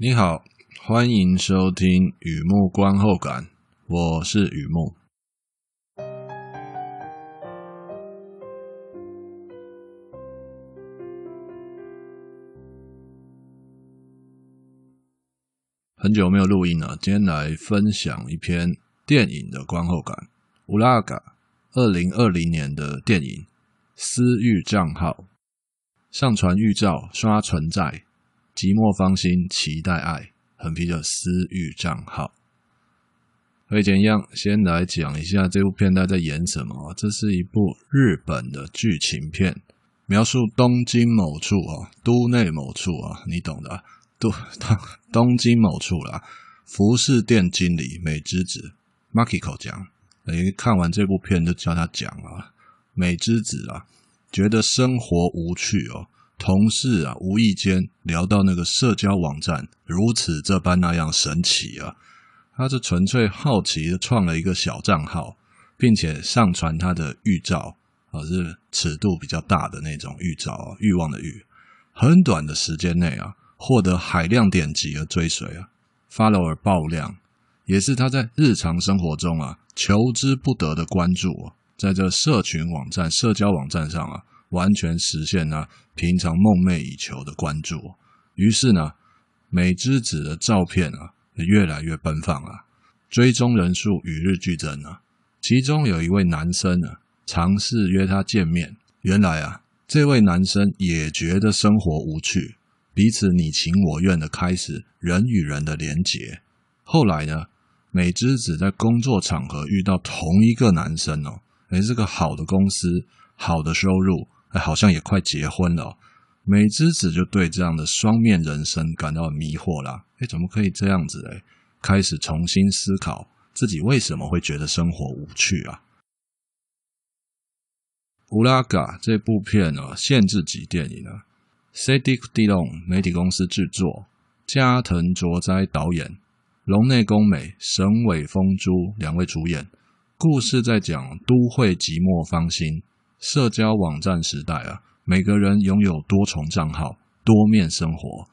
你好，欢迎收听雨木观后感，我是雨木。很久没有录音了，今天来分享一篇电影的观后感。乌拉嘎，二零二零年的电影，私域账号上传预兆刷存在。寂寞芳心，期待爱，横批的私域账号。和以前一样，先来讲一下这部片它在演什么。这是一部日本的剧情片，描述东京某处啊，都内某处啊，你懂的。都东东京某处啦，服饰店经理美之子 Makiko 讲，诶，看完这部片就叫他讲啊，美之子啊，觉得生活无趣哦。同事啊，无意间聊到那个社交网站如此这般那样神奇啊，他是纯粹好奇的创了一个小账号，并且上传他的预兆啊，是尺度比较大的那种预兆啊，欲望的欲，很短的时间内啊，获得海量点击和追随啊，follower 爆量，也是他在日常生活中啊求之不得的关注啊，在这社群网站、社交网站上啊。完全实现了平常梦寐以求的关注，于是呢，美之子的照片啊越来越奔放啊，追踪人数与日俱增啊。其中有一位男生啊，尝试约他见面，原来啊，这位男生也觉得生活无趣，彼此你情我愿的开始人与人的连结。后来呢，美之子在工作场合遇到同一个男生哦，也是个好的公司，好的收入。哎，好像也快结婚了。美之子就对这样的双面人生感到迷惑啦。哎，怎么可以这样子嘞？开始重新思考自己为什么会觉得生活无趣啊。乌拉嘎这部片呢，限制级电影啊，Cedric Dillon 媒体公司制作，加藤卓哉导演，龙内恭美、神尾丰珠两位主演。故事在讲都会寂寞芳心。社交网站时代啊，每个人拥有多重账号，多面生活。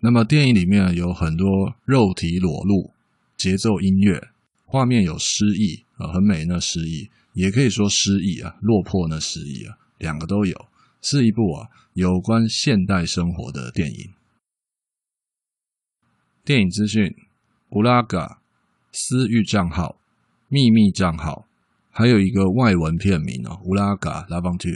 那么电影里面有很多肉体裸露、节奏音乐、画面有诗意啊，很美那诗意，也可以说诗意啊，落魄那诗意啊，两个都有，是一部啊有关现代生活的电影。电影资讯：乌拉嘎私域账号、秘密账号。还有一个外文片名哦，乌拉嘎拉邦蒂。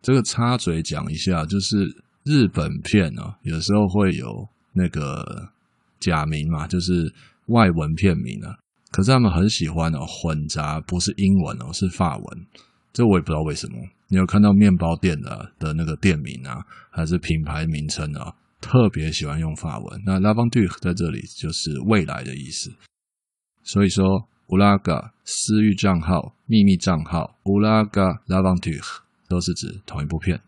这个插嘴讲一下，就是日本片哦，有时候会有那个假名嘛，就是外文片名啊。可是他们很喜欢哦，混杂不是英文哦，是法文。这我也不知道为什么。你有看到面包店的的那个店名啊，还是品牌名称啊，特别喜欢用法文。那拉邦蒂克在这里就是未来的意思。所以说。乌拉嘎私域账号、秘密账号，乌拉嘎拉邦蒂克都是指同一部片。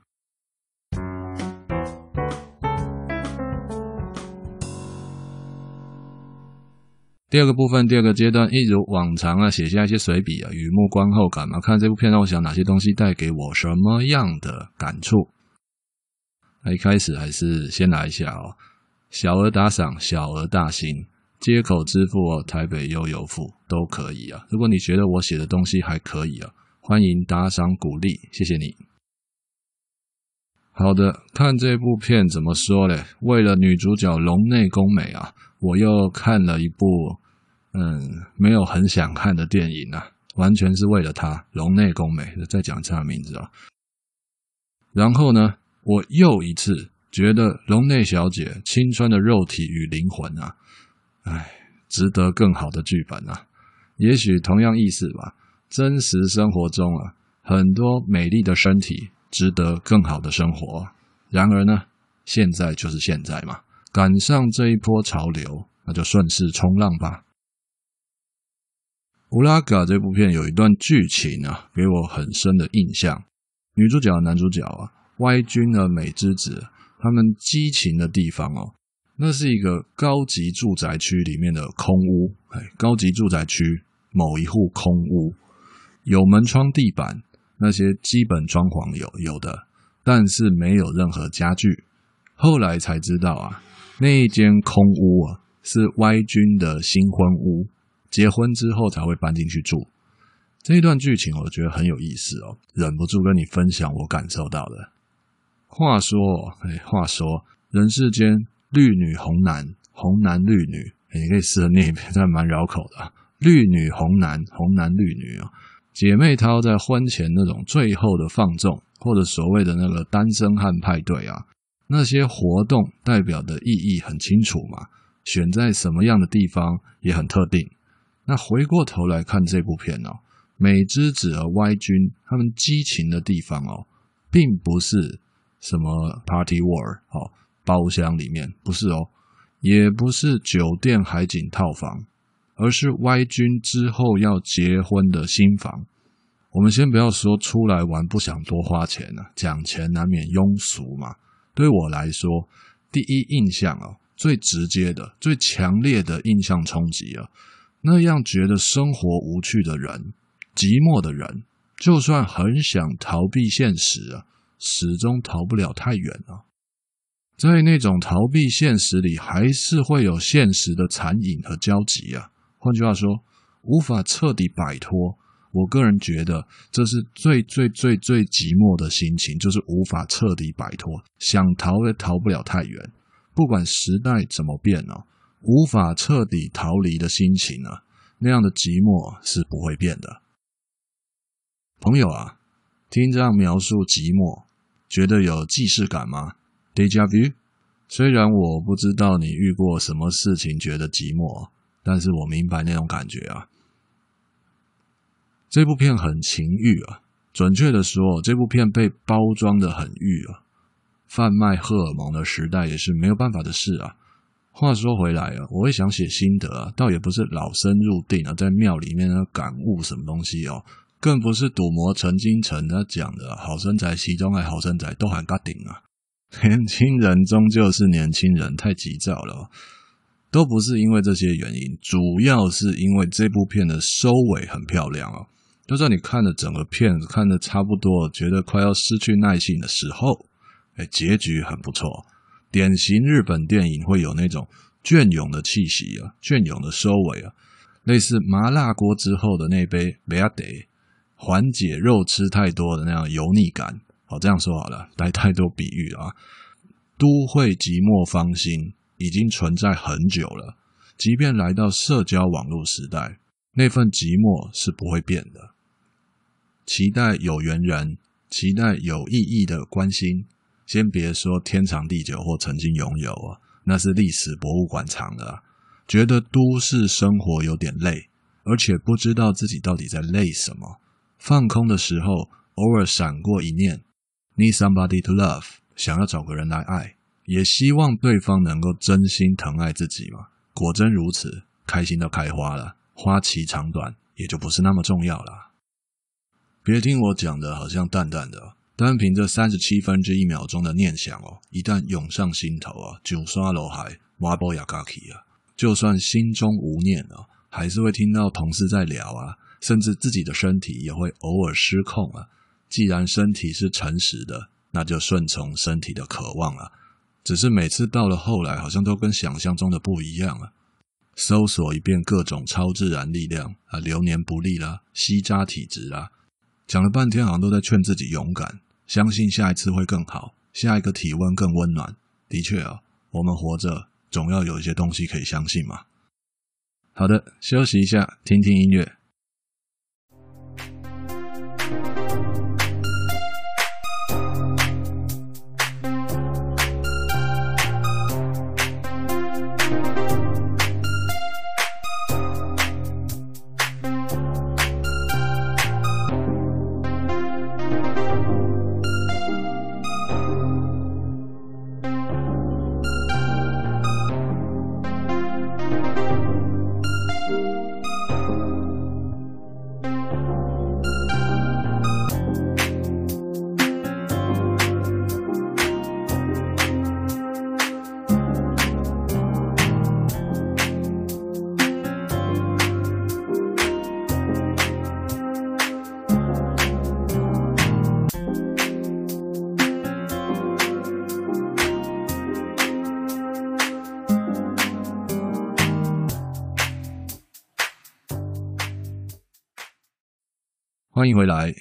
第二个部分，第二个阶段，一如往常啊，写下一些随笔啊，雨木观后感嘛，看这部片让我想哪些东西带给我什么样的感触。那一开始还是先来一下哦，小额打赏，小额大心。接口支付哦，台北悠游付都可以啊。如果你觉得我写的东西还可以啊，欢迎打赏鼓励，谢谢你。好的，看这部片怎么说嘞？为了女主角龙内恭美啊，我又看了一部嗯没有很想看的电影啊，完全是为了她龙内恭美。再讲一下名字啊。然后呢，我又一次觉得龙内小姐青春的肉体与灵魂啊。唉，值得更好的剧本啊！也许同样意思吧。真实生活中啊，很多美丽的身体值得更好的生活。然而呢，现在就是现在嘛，赶上这一波潮流，那就顺势冲浪吧。乌拉嘎这部片有一段剧情啊，给我很深的印象。女主角、男主角啊，歪君和美之子，他们激情的地方哦。那是一个高级住宅区里面的空屋，哎，高级住宅区某一户空屋，有门窗、地板，那些基本装潢有有的，但是没有任何家具。后来才知道啊，那一间空屋啊，是 Y 君的新婚屋，结婚之后才会搬进去住。这一段剧情我觉得很有意思哦，忍不住跟你分享我感受到的。话说，哎，话说，人世间绿女红男，红男绿女，你可以试着念一遍，这蛮绕口的。绿女红男，红男绿女啊，姐妹淘在婚前那种最后的放纵，或者所谓的那个单身汉派对啊。那些活动代表的意义很清楚嘛，选在什么样的地方也很特定。那回过头来看这部片哦，美之子和 Y 君他们激情的地方哦，并不是什么 Party World 哦，包厢里面不是哦，也不是酒店海景套房，而是 Y 君之后要结婚的新房。我们先不要说出来玩不想多花钱啊，讲钱难免庸俗嘛。对我来说，第一印象啊，最直接的、最强烈的印象冲击啊，那样觉得生活无趣的人、寂寞的人，就算很想逃避现实啊，始终逃不了太远啊。在那种逃避现实里，还是会有现实的残影和交集啊。换句话说，无法彻底摆脱。我个人觉得，这是最最最最寂寞的心情，就是无法彻底摆脱，想逃也逃不了太远。不管时代怎么变哦，无法彻底逃离的心情呢，那样的寂寞是不会变的。朋友啊，听这样描述寂寞，觉得有既视感吗？Déjà vu？虽然我不知道你遇过什么事情觉得寂寞，但是我明白那种感觉啊。这部片很情欲啊，准确的说，这部片被包装的很欲啊。贩卖荷尔蒙的时代也是没有办法的事啊。话说回来啊，我会想写心得啊，倒也不是老生入定啊，在庙里面呢感悟什么东西哦，更不是赌魔陈金城他讲的好身材、西装还好身材都喊嘎顶啊。年轻人终究是年轻人，太急躁了，都不是因为这些原因，主要是因为这部片的收尾很漂亮哦。就在你看了整个片子看得差不多，觉得快要失去耐性的时候，哎，结局很不错。典型日本电影会有那种隽永的气息啊，隽永的收尾啊，类似麻辣锅之后的那杯梅亚德，缓解肉吃太多的那样油腻感。好，这样说好了，来太多比喻啊。都会寂寞芳心已经存在很久了，即便来到社交网络时代，那份寂寞是不会变的。期待有缘人，期待有意义的关心。先别说天长地久或曾经拥有啊，那是历史博物馆藏的。觉得都市生活有点累，而且不知道自己到底在累什么。放空的时候，偶尔闪过一念，Need somebody to love，想要找个人来爱，也希望对方能够真心疼爱自己嘛。果真如此，开心都开花了，花期长短也就不是那么重要了。别听我讲的，好像淡淡的，单凭这三十七分之一秒钟的念想哦，一旦涌上心头啊，九刷楼海，挖波雅嘎奇啊，就算心中无念啊，还是会听到同事在聊啊，甚至自己的身体也会偶尔失控啊。既然身体是诚实的，那就顺从身体的渴望啊。只是每次到了后来，好像都跟想象中的不一样啊。搜索一遍各种超自然力量啊，流年不利啦，吸渣体质啦。讲了半天，好像都在劝自己勇敢，相信下一次会更好，下一个体温更温暖。的确啊，我们活着总要有一些东西可以相信嘛。好的，休息一下，听听音乐。欢迎回来。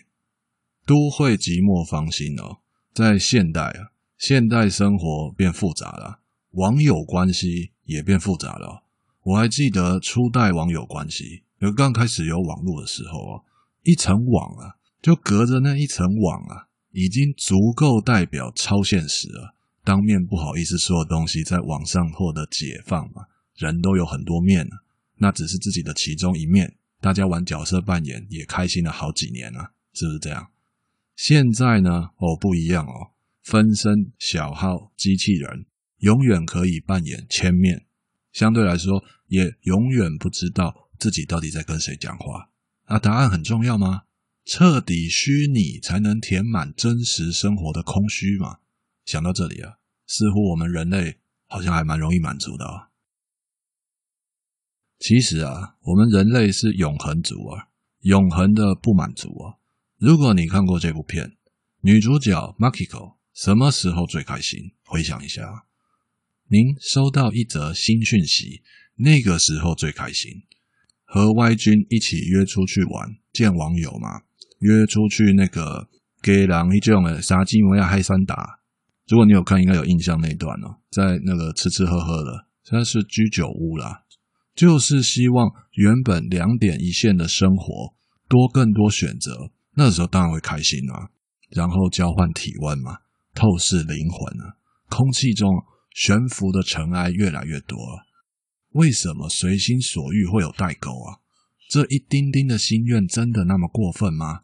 都会寂寞芳心哦，在现代啊，现代生活变复杂了，网友关系也变复杂了。我还记得初代网友关系，有刚开始有网络的时候哦，一层网啊，就隔着那一层网啊，已经足够代表超现实了。当面不好意思说的东西，在网上获得解放嘛，人都有很多面啊，那只是自己的其中一面。大家玩角色扮演也开心了好几年了，是不是这样？现在呢？哦，不一样哦，分身小号机器人永远可以扮演千面，相对来说也永远不知道自己到底在跟谁讲话。那答案很重要吗？彻底虚拟才能填满真实生活的空虚嘛？想到这里啊，似乎我们人类好像还蛮容易满足的啊。其实啊，我们人类是永恒族啊，永恒的不满足啊。如果你看过这部片，女主角 Makiko 什么时候最开心？回想一下，您收到一则新讯息，那个时候最开心。和 Y 君一起约出去玩，见网友嘛，约出去那个给狼一种的杀鸡模样嗨三打。如果你有看，应该有印象那一段哦，在那个吃吃喝喝的，现在是居酒屋啦。就是希望原本两点一线的生活多更多选择，那时候当然会开心啊。然后交换体温嘛，透视灵魂啊，空气中悬浮的尘埃越来越多了。为什么随心所欲会有代沟啊？这一丁丁的心愿真的那么过分吗？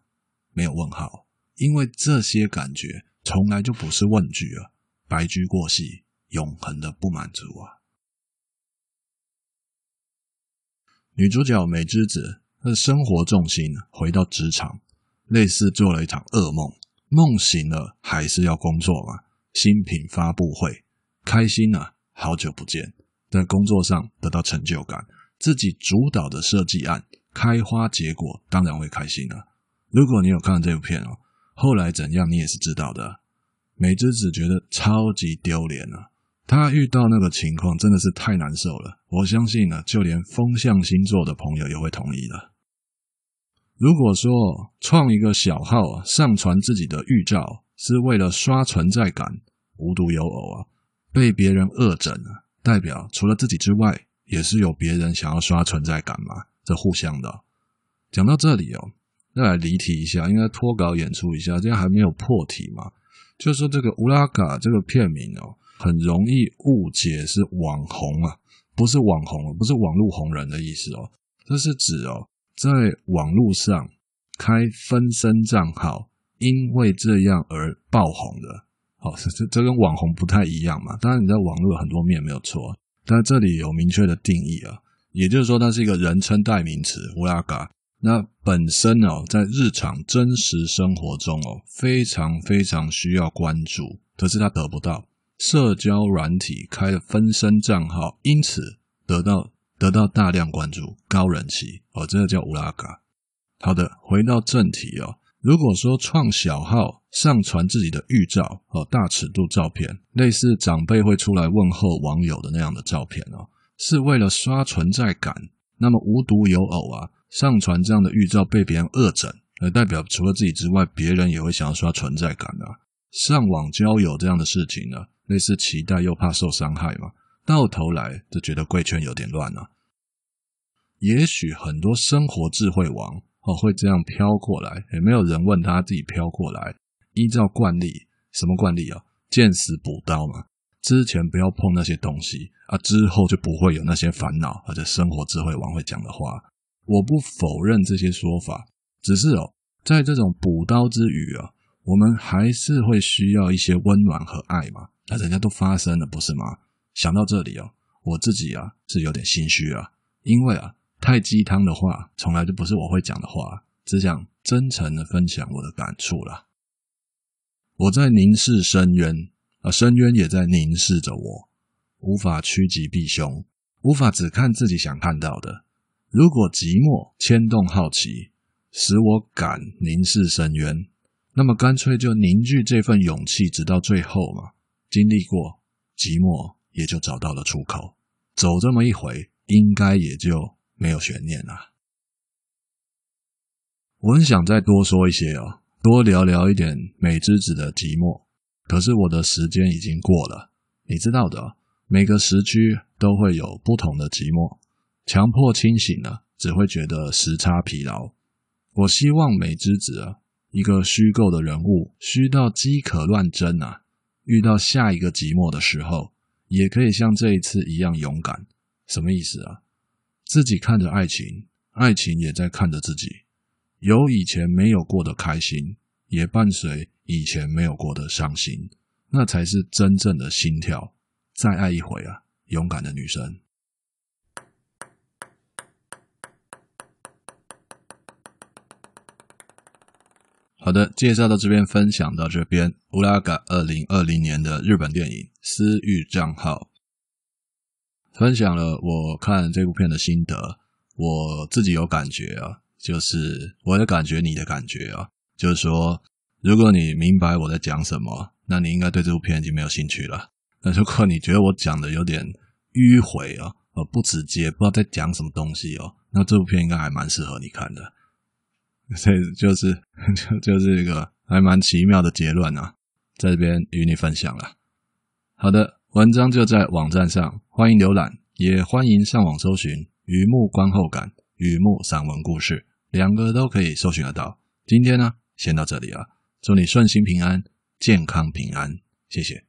没有问号，因为这些感觉从来就不是问句啊，白驹过隙，永恒的不满足啊。女主角美知子，她的生活重心回到职场，类似做了一场噩梦，梦醒了还是要工作嘛。新品发布会，开心啊，好久不见，在工作上得到成就感，自己主导的设计案开花结果，当然会开心了。如果你有看这部片哦，后来怎样你也是知道的。美知子觉得超级丢脸啊。他遇到那个情况真的是太难受了，我相信呢，就连风象星座的朋友也会同意的。如果说创一个小号上传自己的预兆是为了刷存在感，无独有偶啊，被别人恶整啊，代表除了自己之外，也是有别人想要刷存在感嘛，这互相的。讲到这里哦，再来离题一下，应该脱稿演出一下，这样还没有破题嘛？就说这个乌拉嘎这个片名哦。很容易误解是网红啊，不是网红，不是网络红人的意思哦。这是指哦，在网络上开分身账号，因为这样而爆红的。好，这这跟网红不太一样嘛。当然你在网络有很多面没有错，但这里有明确的定义啊，也就是说它是一个人称代名词乌拉嘎。那本身哦，在日常真实生活中哦，非常非常需要关注，可是他得不到。社交软体开了分身账号，因此得到得到大量关注、高人气哦，这个叫乌拉嘎。好的，回到正题哦。如果说创小号上传自己的预照哦，大尺度照片，类似长辈会出来问候网友的那样的照片哦，是为了刷存在感，那么无独有偶啊，上传这样的预照被别人恶整，而代表除了自己之外，别人也会想要刷存在感啊。上网交友这样的事情呢？类似期待又怕受伤害嘛，到头来就觉得贵圈有点乱了啊。也许很多生活智慧王哦会这样飘过来，也没有人问他自己飘过来。依照惯例，什么惯例啊？见死补刀嘛。之前不要碰那些东西啊，之后就不会有那些烦恼。或者生活智慧王会讲的话，我不否认这些说法，只是哦，在这种补刀之余啊，我们还是会需要一些温暖和爱嘛。那人家都发生了，不是吗？想到这里哦，我自己啊是有点心虚啊，因为啊太鸡汤的话，从来就不是我会讲的话，只想真诚的分享我的感触啦。我在凝视深渊啊，深渊也在凝视着我，无法趋吉避凶，无法只看自己想看到的。如果寂寞牵动好奇，使我敢凝视深渊，那么干脆就凝聚这份勇气，直到最后嘛。经历过寂寞，也就找到了出口。走这么一回，应该也就没有悬念了。我很想再多说一些哦，多聊聊一点美之子的寂寞。可是我的时间已经过了，你知道的，每个时区都会有不同的寂寞。强迫清醒了，只会觉得时差疲劳。我希望美之子啊，一个虚构的人物，虚到饥渴乱真啊，遇到下一个寂寞的时候，也可以像这一次一样勇敢。什么意思啊？自己看着爱情，爱情也在看着自己。有以前没有过的开心，也伴随以前没有过的伤心，那才是真正的心跳。再爱一回啊，勇敢的女生。好的，介绍到这边，分享到这边。乌拉嘎二零二零年的日本电影《私域账号》，分享了我看这部片的心得。我自己有感觉啊。就是我的感觉，你的感觉啊，就是说，如果你明白我在讲什么，那你应该对这部片已经没有兴趣了。那如果你觉得我讲的有点迂回啊，呃，不直接，不知道在讲什么东西哦，那这部片应该还蛮适合你看的。所以就是就就是一个还蛮奇妙的结论啊，在这边与你分享了。好的，文章就在网站上，欢迎浏览，也欢迎上网搜寻《雨幕观后感》。雨幕散文故事，两个都可以搜寻得到。今天呢，先到这里了。祝你顺心平安，健康平安，谢谢。